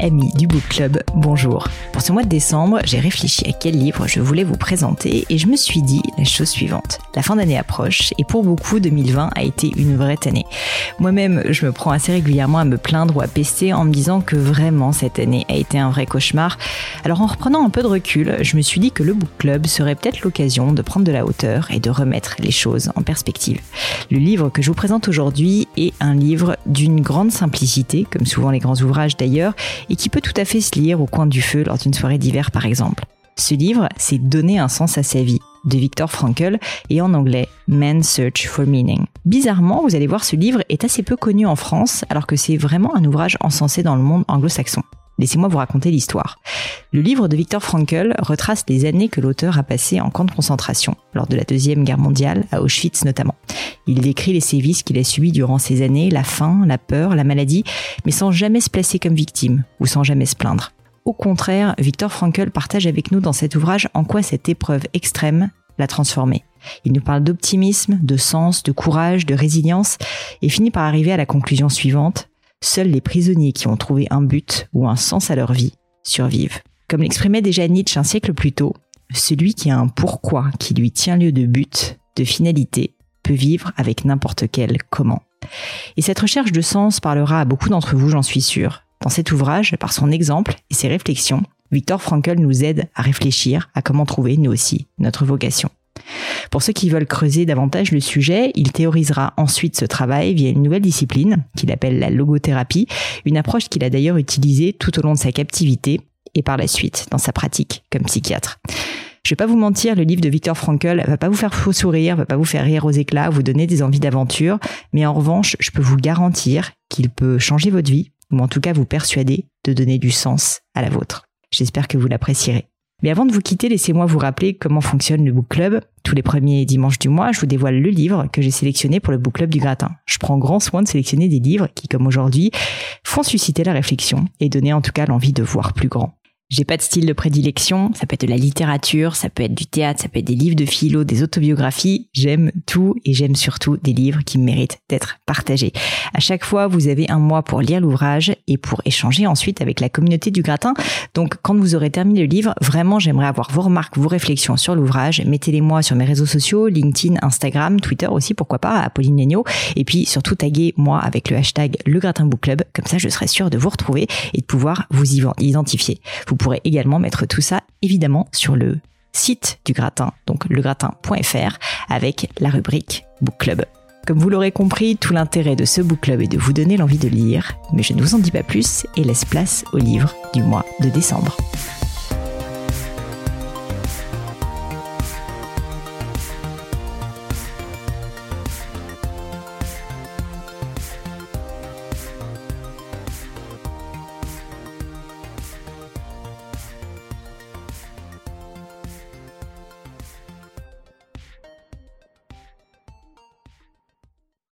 Amis du Book Club, bonjour. Pour ce mois de décembre, j'ai réfléchi à quel livre je voulais vous présenter et je me suis dit la chose suivante. La fin d'année approche et pour beaucoup, 2020 a été une vraie année. Moi-même, je me prends assez régulièrement à me plaindre ou à pester en me disant que vraiment cette année a été un vrai cauchemar. Alors en reprenant un peu de recul, je me suis dit que le Book Club serait peut-être l'occasion de prendre de la hauteur et de remettre les choses en perspective. Le livre que je vous présente aujourd'hui est un livre d'une grande simplicité, comme souvent les grands ouvrages d'ailleurs, et qui peut tout à fait se lire au coin du feu lors d'une soirée d'hiver par exemple. Ce livre, c'est Donner un sens à sa vie de Viktor Frankl et en anglais Man's Search for Meaning. Bizarrement, vous allez voir, ce livre est assez peu connu en France alors que c'est vraiment un ouvrage encensé dans le monde anglo-saxon. Laissez-moi vous raconter l'histoire. Le livre de Viktor Frankl retrace les années que l'auteur a passées en camp de concentration, lors de la Deuxième Guerre mondiale, à Auschwitz notamment. Il décrit les sévices qu'il a subis durant ces années, la faim, la peur, la maladie, mais sans jamais se placer comme victime, ou sans jamais se plaindre. Au contraire, Viktor Frankl partage avec nous dans cet ouvrage en quoi cette épreuve extrême l'a transformé. Il nous parle d'optimisme, de sens, de courage, de résilience, et finit par arriver à la conclusion suivante. Seuls les prisonniers qui ont trouvé un but ou un sens à leur vie survivent. Comme l'exprimait déjà Nietzsche un siècle plus tôt, celui qui a un pourquoi qui lui tient lieu de but, de finalité, peut vivre avec n'importe quel comment. Et cette recherche de sens parlera à beaucoup d'entre vous, j'en suis sûr. Dans cet ouvrage, par son exemple et ses réflexions, Victor Frankl nous aide à réfléchir à comment trouver, nous aussi, notre vocation. Pour ceux qui veulent creuser davantage le sujet, il théorisera ensuite ce travail via une nouvelle discipline qu'il appelle la logothérapie, une approche qu'il a d'ailleurs utilisée tout au long de sa captivité et par la suite dans sa pratique comme psychiatre. Je vais pas vous mentir, le livre de Victor Frankl va pas vous faire faux sourire, va pas vous faire rire aux éclats, vous donner des envies d'aventure, mais en revanche, je peux vous garantir qu'il peut changer votre vie, ou en tout cas vous persuader de donner du sens à la vôtre. J'espère que vous l'apprécierez. Mais avant de vous quitter, laissez-moi vous rappeler comment fonctionne le Book Club. Tous les premiers dimanches du mois, je vous dévoile le livre que j'ai sélectionné pour le Book Club du Gratin. Je prends grand soin de sélectionner des livres qui, comme aujourd'hui, font susciter la réflexion et donner en tout cas l'envie de voir plus grand. J'ai pas de style de prédilection, ça peut être de la littérature, ça peut être du théâtre, ça peut être des livres de philo, des autobiographies. J'aime tout et j'aime surtout des livres qui méritent d'être partagés. À chaque fois, vous avez un mois pour lire l'ouvrage et pour échanger ensuite avec la communauté du gratin. Donc, quand vous aurez terminé le livre, vraiment, j'aimerais avoir vos remarques, vos réflexions sur l'ouvrage. Mettez-les moi sur mes réseaux sociaux, LinkedIn, Instagram, Twitter aussi, pourquoi pas, à Pauline Legno. Et puis, surtout, taguez moi avec le hashtag le gratin book club. Comme ça, je serai sûre de vous retrouver et de pouvoir vous identifier. Vous pourrez également mettre tout ça évidemment sur le site du gratin, donc legratin.fr avec la rubrique Book Club. Comme vous l'aurez compris, tout l'intérêt de ce book club est de vous donner l'envie de lire, mais je ne vous en dis pas plus et laisse place au livre du mois de décembre.